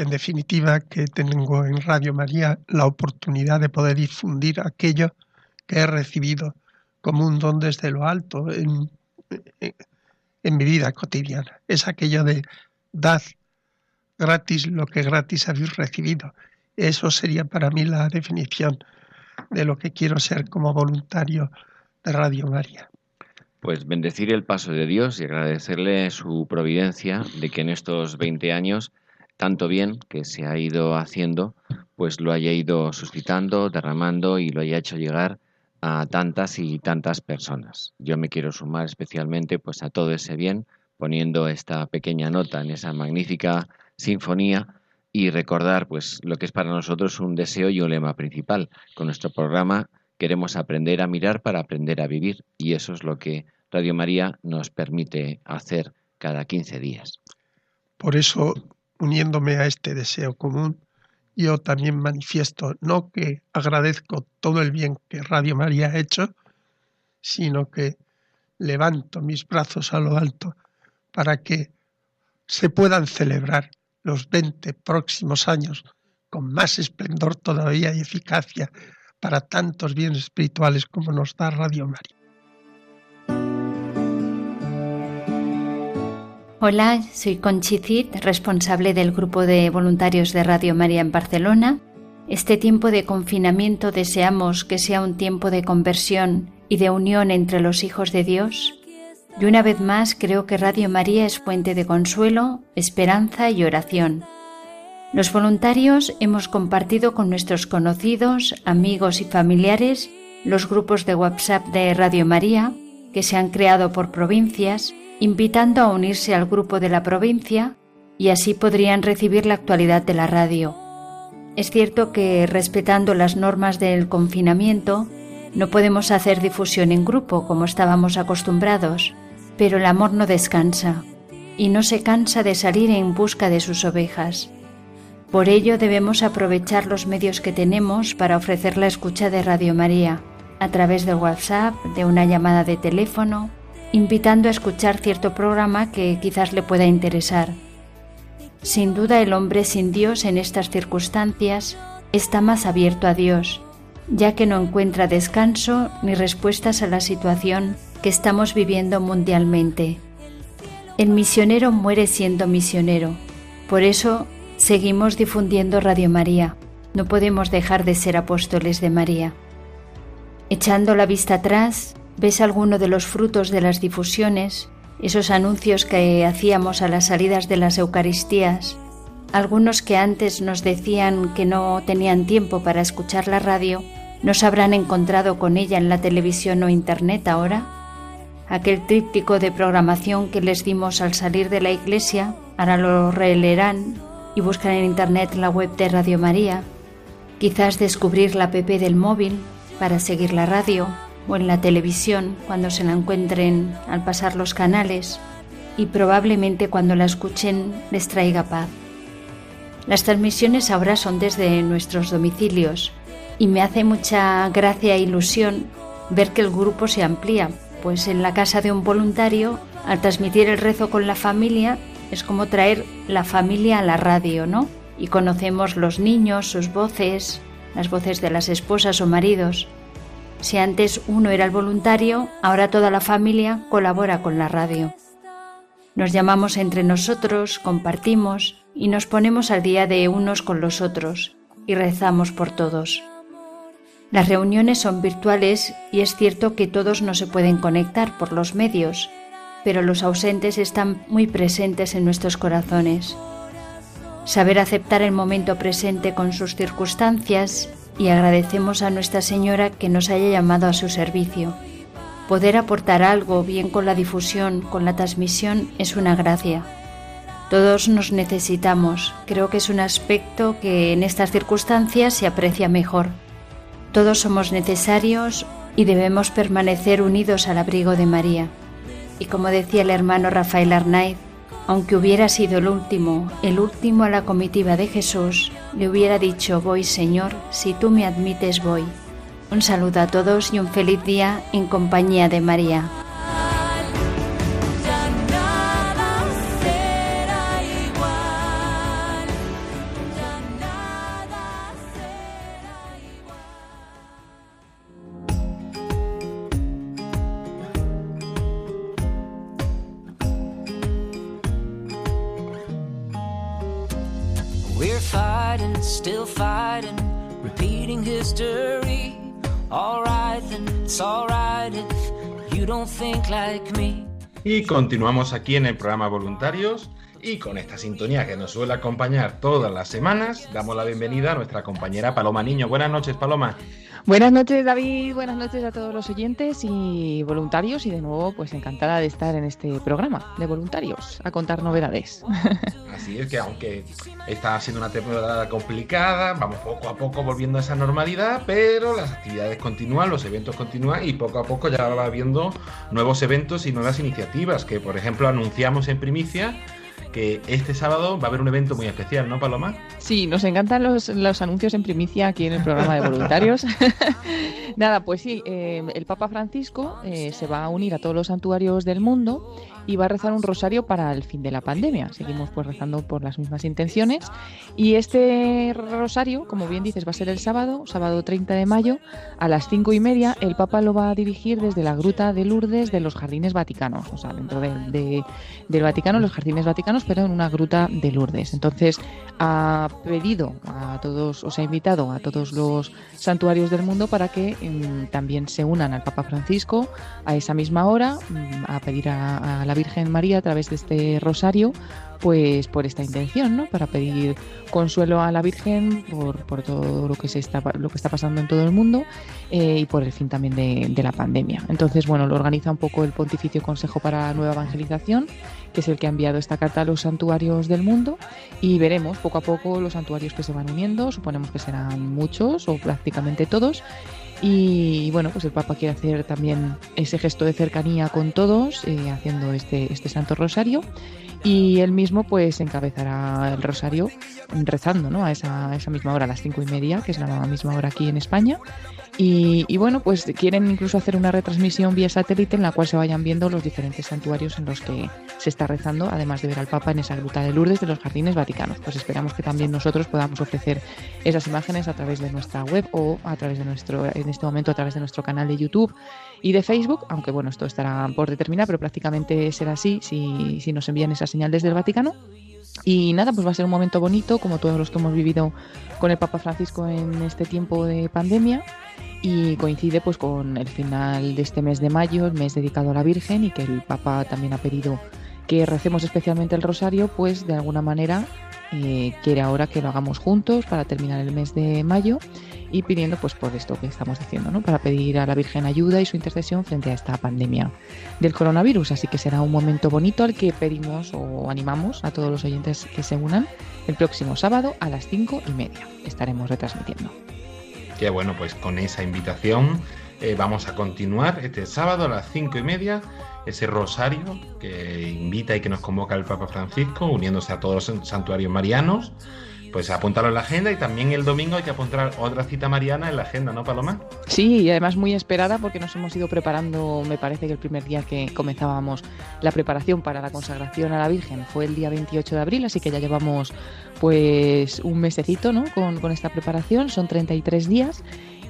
En definitiva, que tengo en Radio María la oportunidad de poder difundir aquello que he recibido como un don desde lo alto en, en, mi vida cotidiana. Es aquello de dar gratis lo que gratis habéis recibido. Eso sería para mí la definición de lo que quiero ser como voluntario de Radio María. Pues bendecir el paso de Dios y agradecerle su providencia de que en estos 20 años, tanto bien que se ha ido haciendo, pues lo haya ido suscitando, derramando y lo haya hecho llegar a tantas y tantas personas. Yo me quiero sumar especialmente pues a todo ese bien, poniendo esta pequeña nota en esa magnífica sinfonía y recordar pues lo que es para nosotros un deseo y un lema principal. Con nuestro programa queremos aprender a mirar para aprender a vivir y eso es lo que Radio María nos permite hacer cada 15 días. Por eso, uniéndome a este deseo común, yo también manifiesto no que agradezco todo el bien que Radio María ha hecho, sino que levanto mis brazos a lo alto para que se puedan celebrar los 20 próximos años con más esplendor todavía y eficacia para tantos bienes espirituales como nos da Radio María. Hola, soy Conchicit, responsable del grupo de voluntarios de Radio María en Barcelona. Este tiempo de confinamiento deseamos que sea un tiempo de conversión y de unión entre los hijos de Dios. Y una vez más creo que Radio María es fuente de consuelo, esperanza y oración. Los voluntarios hemos compartido con nuestros conocidos, amigos y familiares los grupos de WhatsApp de Radio María que se han creado por provincias invitando a unirse al grupo de la provincia y así podrían recibir la actualidad de la radio. Es cierto que, respetando las normas del confinamiento, no podemos hacer difusión en grupo como estábamos acostumbrados, pero el amor no descansa y no se cansa de salir en busca de sus ovejas. Por ello debemos aprovechar los medios que tenemos para ofrecer la escucha de Radio María, a través del WhatsApp, de una llamada de teléfono, invitando a escuchar cierto programa que quizás le pueda interesar. Sin duda el hombre sin Dios en estas circunstancias está más abierto a Dios, ya que no encuentra descanso ni respuestas a la situación que estamos viviendo mundialmente. El misionero muere siendo misionero, por eso seguimos difundiendo Radio María, no podemos dejar de ser apóstoles de María. Echando la vista atrás, ves alguno de los frutos de las difusiones, esos anuncios que hacíamos a las salidas de las Eucaristías, algunos que antes nos decían que no tenían tiempo para escuchar la radio, ¿nos habrán encontrado con ella en la televisión o internet ahora? Aquel tríptico de programación que les dimos al salir de la iglesia, ahora lo releerán y buscan en internet la web de Radio María, quizás descubrir la app del móvil para seguir la radio, o en la televisión cuando se la encuentren al pasar los canales y probablemente cuando la escuchen les traiga paz. Las transmisiones ahora son desde nuestros domicilios y me hace mucha gracia e ilusión ver que el grupo se amplía, pues en la casa de un voluntario, al transmitir el rezo con la familia, es como traer la familia a la radio, ¿no? Y conocemos los niños, sus voces, las voces de las esposas o maridos. Si antes uno era el voluntario, ahora toda la familia colabora con la radio. Nos llamamos entre nosotros, compartimos y nos ponemos al día de unos con los otros y rezamos por todos. Las reuniones son virtuales y es cierto que todos no se pueden conectar por los medios, pero los ausentes están muy presentes en nuestros corazones. Saber aceptar el momento presente con sus circunstancias y agradecemos a Nuestra Señora que nos haya llamado a su servicio. Poder aportar algo bien con la difusión, con la transmisión, es una gracia. Todos nos necesitamos, creo que es un aspecto que en estas circunstancias se aprecia mejor. Todos somos necesarios y debemos permanecer unidos al abrigo de María. Y como decía el hermano Rafael Arnaiz, aunque hubiera sido el último, el último a la comitiva de Jesús, le hubiera dicho, voy Señor, si tú me admites voy. Un saludo a todos y un feliz día en compañía de María. Y continuamos aquí en el programa Voluntarios Y con esta sintonía que nos suele acompañar todas las semanas, damos la bienvenida a nuestra compañera Paloma Niño. Buenas noches, Paloma. Buenas noches, David. Buenas noches a todos los oyentes y voluntarios. Y de nuevo, pues encantada de estar en este programa de voluntarios a contar novedades. Así es que, aunque está siendo una temporada complicada, vamos poco a poco volviendo a esa normalidad, pero las actividades continúan, los eventos continúan y poco a poco ya va habiendo nuevos eventos y nuevas iniciativas que, por ejemplo, anunciamos en primicia que este sábado va a haber un evento muy especial, ¿no, Paloma? Sí, nos encantan los, los anuncios en primicia aquí en el programa de voluntarios. Nada, pues sí, eh, el Papa Francisco eh, se va a unir a todos los santuarios del mundo y va a rezar un rosario para el fin de la pandemia. Seguimos pues rezando por las mismas intenciones y este rosario, como bien dices, va a ser el sábado, sábado 30 de mayo, a las cinco y media. El Papa lo va a dirigir desde la Gruta de Lourdes de los Jardines Vaticanos, o sea, dentro de, del Vaticano, los Jardines Vaticanos, pero en una gruta de Lourdes. Entonces, ha pedido a todos, os ha invitado a todos los santuarios del mundo para que em, también se unan al Papa Francisco a esa misma hora, mm, a pedir a la Virgen María a través de este rosario pues por esta intención, ¿no? Para pedir consuelo a la Virgen por, por todo lo que se está lo que está pasando en todo el mundo eh, y por el fin también de, la pandemia. Entonces, bueno, lo organiza un poco el Pontificio Consejo para la Nueva Evangelización, que es el que ha enviado esta carta a los santuarios del mundo, y veremos poco a poco los santuarios que se van uniendo, suponemos que serán muchos o prácticamente todos. Y bueno, pues el Papa quiere hacer también ese gesto de cercanía con todos, eh, haciendo este, este Santo Rosario y él mismo pues encabezará el rosario rezando ¿no? a, esa, esa misma hora, a las cinco y media, que es la misma hora aquí en España. Y, y, bueno, pues quieren incluso hacer una retransmisión vía satélite en la cual se vayan viendo los diferentes santuarios en los que se está rezando, además de ver al Papa en esa gruta de Lourdes de los Jardines Vaticanos. Pues esperamos que también nosotros podamos ofrecer esas imágenes a través de nuestra web o a través de nuestro, en este momento a través de nuestro canal de YouTube y de Facebook, aunque bueno, esto estará por determinar, pero prácticamente será así si, si nos envían esa señal desde el Vaticano. Y nada, pues va a ser un momento bonito, como todos los que hemos vivido con el Papa Francisco en este tiempo de pandemia. Y coincide pues con el final de este mes de mayo, el mes dedicado a la Virgen, y que el Papa también ha pedido que recemos especialmente el rosario, pues de alguna manera eh, quiere ahora que lo hagamos juntos para terminar el mes de mayo y pidiendo pues por esto que estamos diciendo, ¿no? Para pedir a la Virgen ayuda y su intercesión frente a esta pandemia del coronavirus. Así que será un momento bonito al que pedimos o animamos a todos los oyentes que se unan el próximo sábado a las cinco y media. Estaremos retransmitiendo. Que bueno, pues con esa invitación eh, vamos a continuar este sábado a las cinco y media ese rosario que invita y que nos convoca el Papa Francisco, uniéndose a todos los santuarios marianos pues apúntalo en la agenda y también el domingo hay que apuntar otra cita mariana en la agenda, ¿no, Paloma? Sí, y además muy esperada porque nos hemos ido preparando, me parece que el primer día que comenzábamos la preparación para la consagración a la Virgen fue el día 28 de abril, así que ya llevamos pues un mesecito ¿no? con, con esta preparación, son 33 días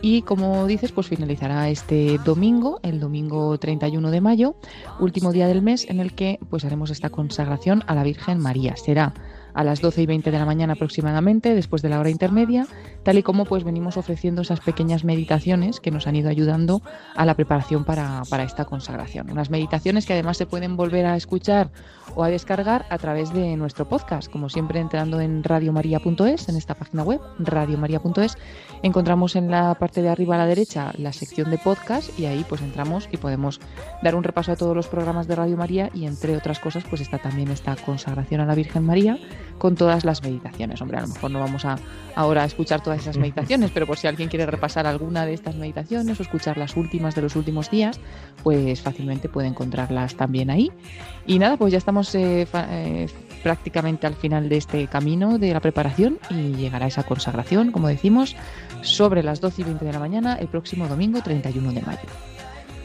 y como dices, pues finalizará este domingo, el domingo 31 de mayo, último día del mes en el que pues haremos esta consagración a la Virgen María. Será a las 12 y 20 de la mañana aproximadamente, después de la hora intermedia, tal y como pues venimos ofreciendo esas pequeñas meditaciones que nos han ido ayudando a la preparación para, para esta consagración. Unas meditaciones que además se pueden volver a escuchar o a descargar a través de nuestro podcast, como siempre entrando en radiomaria.es, en esta página web, radiomaria.es, encontramos en la parte de arriba a la derecha la sección de podcast y ahí pues entramos y podemos dar un repaso a todos los programas de Radio María y entre otras cosas pues está también esta consagración a la Virgen María con todas las meditaciones. Hombre, a lo mejor no vamos a ahora a escuchar todas esas meditaciones, pero por si alguien quiere repasar alguna de estas meditaciones o escuchar las últimas de los últimos días, pues fácilmente puede encontrarlas también ahí. Y nada, pues ya estamos eh, eh, prácticamente al final de este camino de la preparación y llegará esa consagración, como decimos, sobre las 12 y 20 de la mañana el próximo domingo 31 de mayo.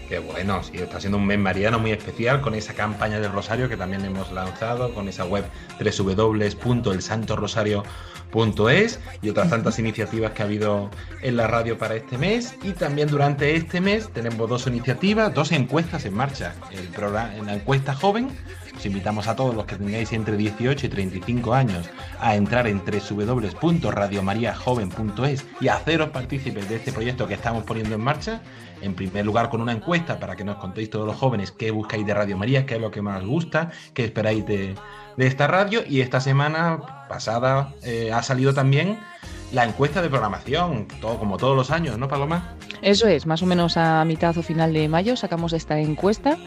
Qué bueno, sí, está siendo un mes mariano muy especial con esa campaña del Rosario que también hemos lanzado, con esa web www.elsantorosario.es y otras tantas iniciativas que ha habido en la radio para este mes. Y también durante este mes tenemos dos iniciativas, dos encuestas en marcha. El programa, en la encuesta joven, Os invitamos a todos los que tengáis entre 18 y 35 años a entrar en www.radiomariajoven.es y haceros partícipes de este proyecto que estamos poniendo en marcha. En primer lugar, con una encuesta para que nos contéis todos los jóvenes qué buscáis de Radio María, qué es lo que más os gusta, qué esperáis de, esta radio. Y esta semana pasada eh, ha salido también la encuesta de programación, todo, como todos los años, ¿no, Paloma? Eso es, más o menos a mitad o final de mayo sacamos esta encuesta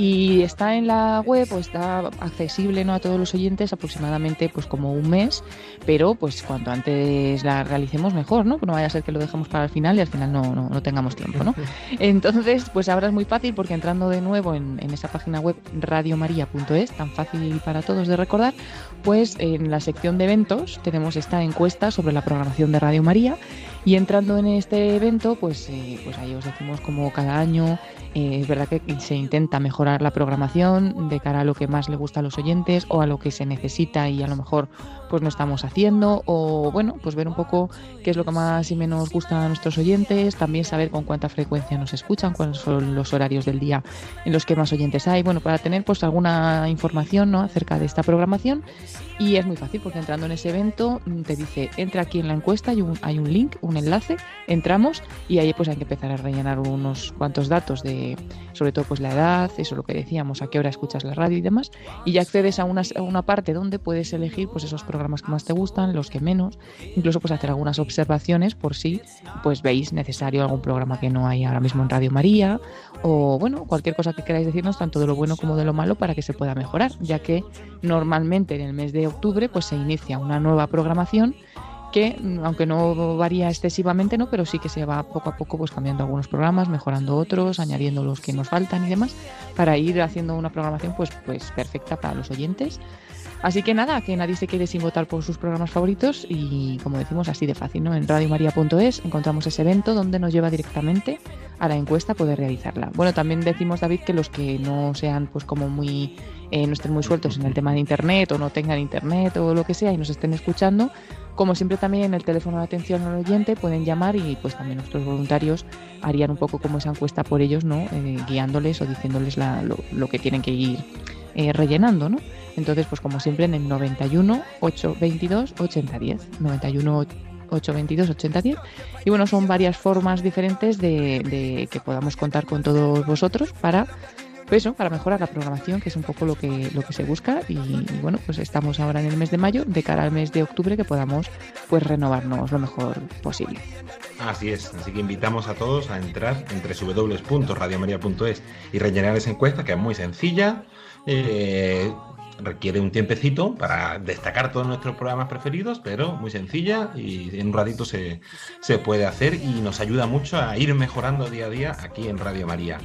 y está en la web o está accesible ¿no? a todos los oyentes aproximadamente pues como un mes pero pues cuanto antes la realicemos mejor no no vaya a ser que lo dejemos para el final y al final no, no, tengamos tiempo no entonces pues ahora es muy fácil porque entrando de nuevo en, en esa página web radiomaria.es tan fácil para todos de recordar pues en la sección de eventos tenemos esta encuesta sobre la programación de Radio María y entrando en este evento, pues, eh, pues ahí os decimos como cada año eh, es verdad que se intenta mejorar la programación de cara a lo que más le gusta a los oyentes o a lo que se necesita y a lo mejor pues no estamos haciendo o bueno, pues ver un poco qué es lo que más y menos gusta a nuestros oyentes, también saber con cuánta frecuencia nos escuchan, cuáles son los horarios del día en los que más oyentes hay, bueno, para tener pues alguna información ¿no? acerca de esta programación y es muy fácil porque entrando en ese evento mm, te dice entra aquí en la encuesta, hay un, hay un link, un enlace, entramos y ahí pues hay que empezar a rellenar unos cuantos datos de sobre todo pues la edad, eso lo que decíamos, a qué hora escuchas la radio y demás y ya accedes a una, a una parte donde puedes elegir pues esos programas programas que más te gustan, los que menos, incluso pues hacer algunas observaciones por si pues veis necesario algún programa que no hay ahora mismo en Radio María o bueno, cualquier cosa que queráis decirnos tanto de lo bueno como de lo malo para que se pueda mejorar, ya que normalmente en el mes de octubre pues se inicia una nueva programación que aunque no varía excesivamente, ¿no? pero sí que se va poco a poco pues cambiando algunos programas, mejorando otros, añadiendo los que nos faltan y demás, para ir haciendo una programación pues, pues perfecta para los oyentes Así que nada, que nadie se quede sin votar por sus programas favoritos y como decimos así de fácil, ¿no? En radiomaria.es encontramos ese evento donde nos lleva directamente a la encuesta poder realizarla. Bueno, también decimos David que los que no sean pues como muy eh, no estén muy sueltos en el tema de internet o no tengan internet o lo que sea y nos estén escuchando, como siempre también en el teléfono de atención al oyente pueden llamar y pues también nuestros voluntarios harían un poco como esa encuesta por ellos, ¿no? Eh, guiándoles o diciéndoles lo, que tienen que ir eh, rellenando, ¿no? Entonces, pues como siempre, en el 91 822 8010. 91 822 8010. Y bueno, son varias formas diferentes de, que podamos contar con todos vosotros para pues eso, para mejorar la programación, que es un poco lo que, lo que se busca. Y, bueno, pues estamos ahora en el mes de mayo, de cara al mes de octubre, que podamos pues renovarnos lo mejor posible. Así es, así que invitamos a todos a entrar en www.radiomaria.es y rellenar esa encuesta, que es muy sencilla. Eh, requiere un tiempecito para destacar todos nuestros programas preferidos, pero muy sencilla y en un ratito se, se puede hacer y nos ayuda mucho a ir mejorando día a día aquí en Radio María.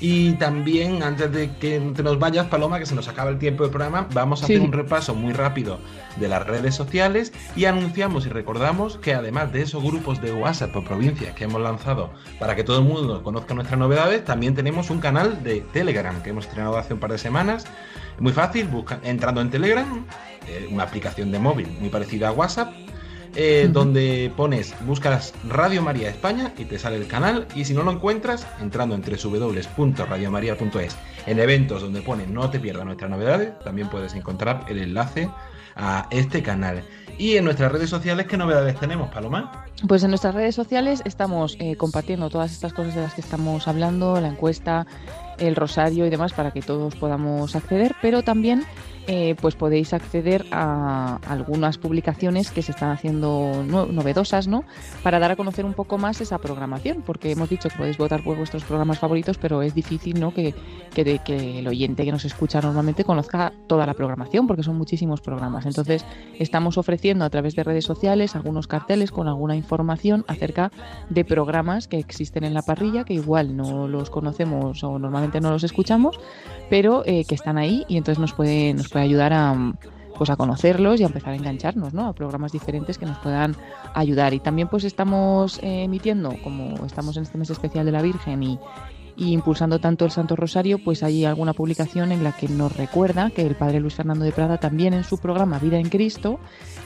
Y también, antes de que te nos vayas, Paloma, que se nos acaba el tiempo del programa, vamos a hacer un repaso muy rápido de las redes sociales y anunciamos y recordamos que además de esos grupos de WhatsApp por provincias que hemos lanzado para que todo el mundo conozca nuestras novedades, también tenemos un canal de Telegram que hemos estrenado hace un par de semanas. Muy fácil, busca, entrando en Telegram, eh, una aplicación de móvil muy parecida a WhatsApp, eh, donde pones, buscas Radio María España y te sale el canal. Y si no lo encuentras, entrando en www.radiomaria.es, en eventos donde pone no te pierdas nuestras novedades, también puedes encontrar el enlace a este canal. Y en nuestras redes sociales, ¿qué novedades tenemos, Paloma? Pues en nuestras redes sociales estamos eh, compartiendo todas estas cosas de las que estamos hablando, la encuesta, el rosario y demás, para que todos podamos acceder, pero también eh, pues podéis acceder a algunas publicaciones que se están haciendo novedosas, ¿no? Para dar a conocer un poco más esa programación, porque hemos dicho que podéis votar por vuestros programas favoritos, pero es difícil, ¿no? Que, que, que el oyente que nos escucha normalmente conozca toda la programación, porque son muchísimos programas. Entonces, estamos ofreciendo a través de redes sociales algunos carteles con alguna información acerca de programas que existen en la parrilla, que igual no los conocemos o normalmente no los escuchamos, pero eh, que están ahí y entonces nos puede, nos puede ayudar a, pues a conocerlos y a empezar a engancharnos ¿no? a programas diferentes que nos puedan ayudar. Y también pues estamos eh, emitiendo, como estamos en este mes especial de la Virgen y, impulsando tanto el Santo Rosario, pues hay alguna publicación en la que nos recuerda que el Padre Luis Fernando de Prada también en su programa Vida en Cristo,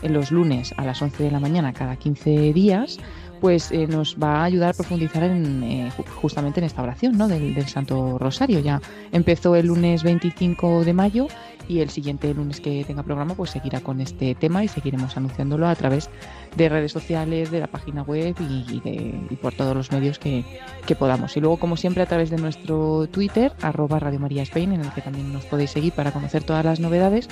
en los lunes a las 11 de la mañana cada 15 días, pues eh, nos va a ayudar a profundizar en, eh, justamente en esta oración ¿no? del, del Santo Rosario. Ya empezó el lunes 25 de mayo y el siguiente lunes que tenga programa pues seguirá con este tema y seguiremos anunciándolo a través de redes sociales, de la página web y, de, y por todos los medios que, que, podamos. Y luego, como siempre, a través de nuestro Twitter, arroba Radio María Spain, en el que también nos podéis seguir para conocer todas las novedades.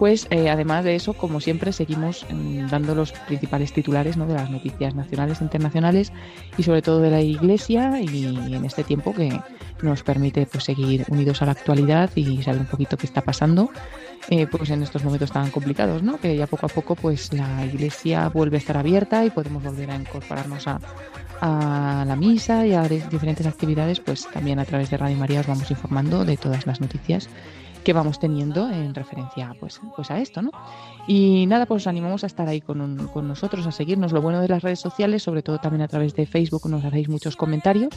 Pues eh, además de eso, como siempre, seguimos mm, dando los principales titulares ¿no? de las noticias nacionales e internacionales y sobre todo de la Iglesia y, en este tiempo que nos permite pues, seguir unidos a la actualidad y saber un poquito qué está pasando eh, pues en estos momentos tan complicados, ¿no? Que ya poco a poco pues la iglesia vuelve a estar abierta y podemos volver a incorporarnos a, a la misa y a diferentes actividades, pues también a través de Radio María os vamos informando de todas las noticias que vamos teniendo en referencia pues, pues a esto, ¿no? Y nada, pues os animamos a estar ahí con, con, nosotros, a seguirnos. Lo bueno de las redes sociales, sobre todo también a través de Facebook, nos hacéis muchos comentarios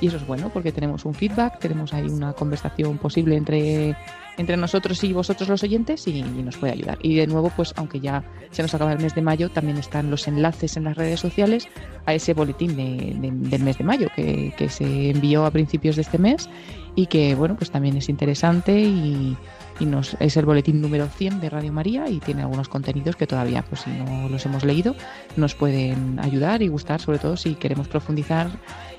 y eso es bueno porque tenemos un feedback, tenemos ahí una conversación posible entre entre nosotros y vosotros los oyentes y, nos puede ayudar. Y de nuevo, pues aunque ya se nos acaba el mes de mayo, también están los enlaces en las redes sociales a ese boletín del mes de mayo que, que se envió a principios de este mes y que bueno pues también es interesante y, y nos, es el boletín número 100 de Radio María y tiene algunos contenidos que todavía, pues si no los hemos leído, nos pueden ayudar y gustar, sobre todo si queremos profundizar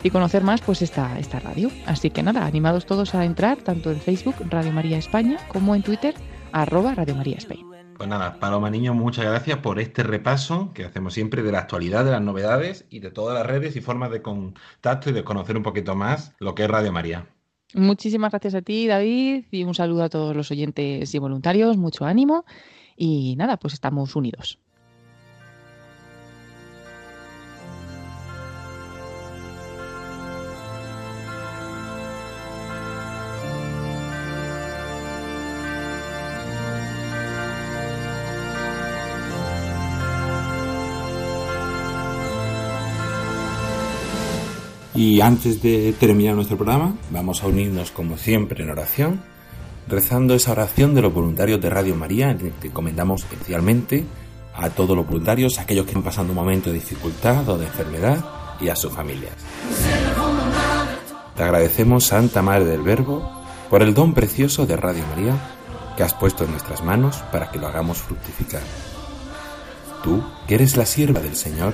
y conocer más pues esta, esta radio. Así que nada, animados todos a entrar tanto en Facebook, Radio María España, como en Twitter, arroba Radio María España. Pues nada, Paloma Niño, muchas gracias por este repaso que hacemos siempre de la actualidad, de las novedades y de todas las redes y formas de contacto y de conocer un poquito más lo que es Radio María. Muchísimas gracias a ti, David, y un saludo a todos los oyentes y voluntarios, mucho ánimo y nada, pues estamos unidos. Y antes de terminar nuestro programa, vamos a unirnos como siempre en oración, rezando esa oración de los voluntarios de Radio María, en que encomendamos especialmente a todos los voluntarios, aquellos que están pasando un momento de dificultad o de enfermedad y a sus familias. Te agradecemos, Santa Madre del Verbo, por el don precioso de Radio María que has puesto en nuestras manos para que lo hagamos fructificar. Tú, que eres la sierva del Señor,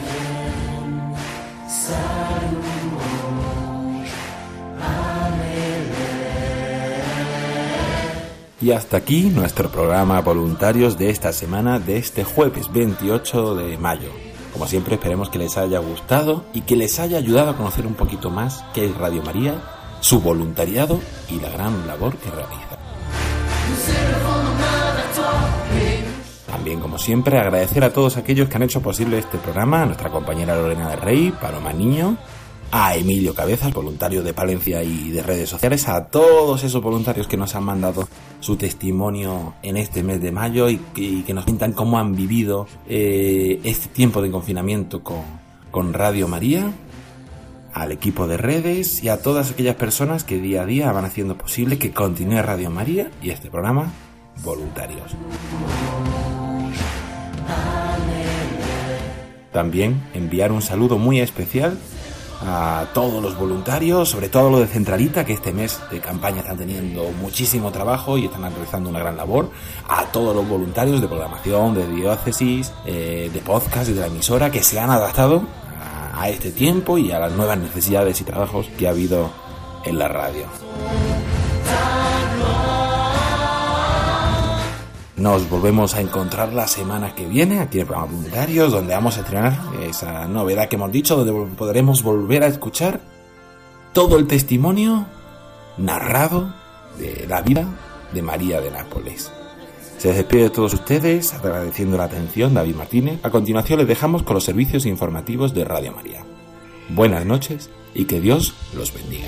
Y hasta aquí nuestro programa voluntarios de esta semana, de este jueves 28 de mayo. Como siempre esperemos que les haya gustado y que les haya ayudado a conocer un poquito más qué es Radio María, su voluntariado y la gran labor que realiza. También, como siempre, agradecer a todos aquellos que han hecho posible este programa, a nuestra compañera Lorena del Rey, Paloma Niño, a Emilio Cabezas, voluntario de Palencia y de redes sociales, a todos esos voluntarios que nos han mandado su testimonio en este mes de mayo y, que nos cuentan cómo han vivido eh, este tiempo de confinamiento con, con Radio María, al equipo de redes y a todas aquellas personas que día a día van haciendo posible que continúe Radio María y este programa voluntarios. También enviar un saludo muy especial a todos los voluntarios, sobre todo los de Centralita, que este mes de campaña están teniendo muchísimo trabajo y están realizando una gran labor, a todos los voluntarios de programación, de diócesis, eh, de podcast y de la emisora que se han adaptado a, a este tiempo y a las nuevas necesidades y trabajos que ha habido en la radio. Nos volvemos a encontrar la semana que viene aquí en el programa Voluntarios, donde vamos a estrenar esa novedad que hemos dicho, donde podremos volver a escuchar todo el testimonio narrado de la vida de María de Nápoles. Se despide de todos ustedes, agradeciendo la atención David Martínez. A continuación les dejamos con los servicios informativos de Radio María. buenas noches y que Dios los bendiga.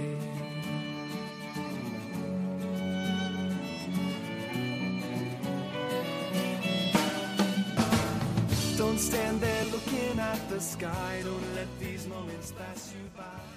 Stand there looking at the sky. Don't let these moments pass you by.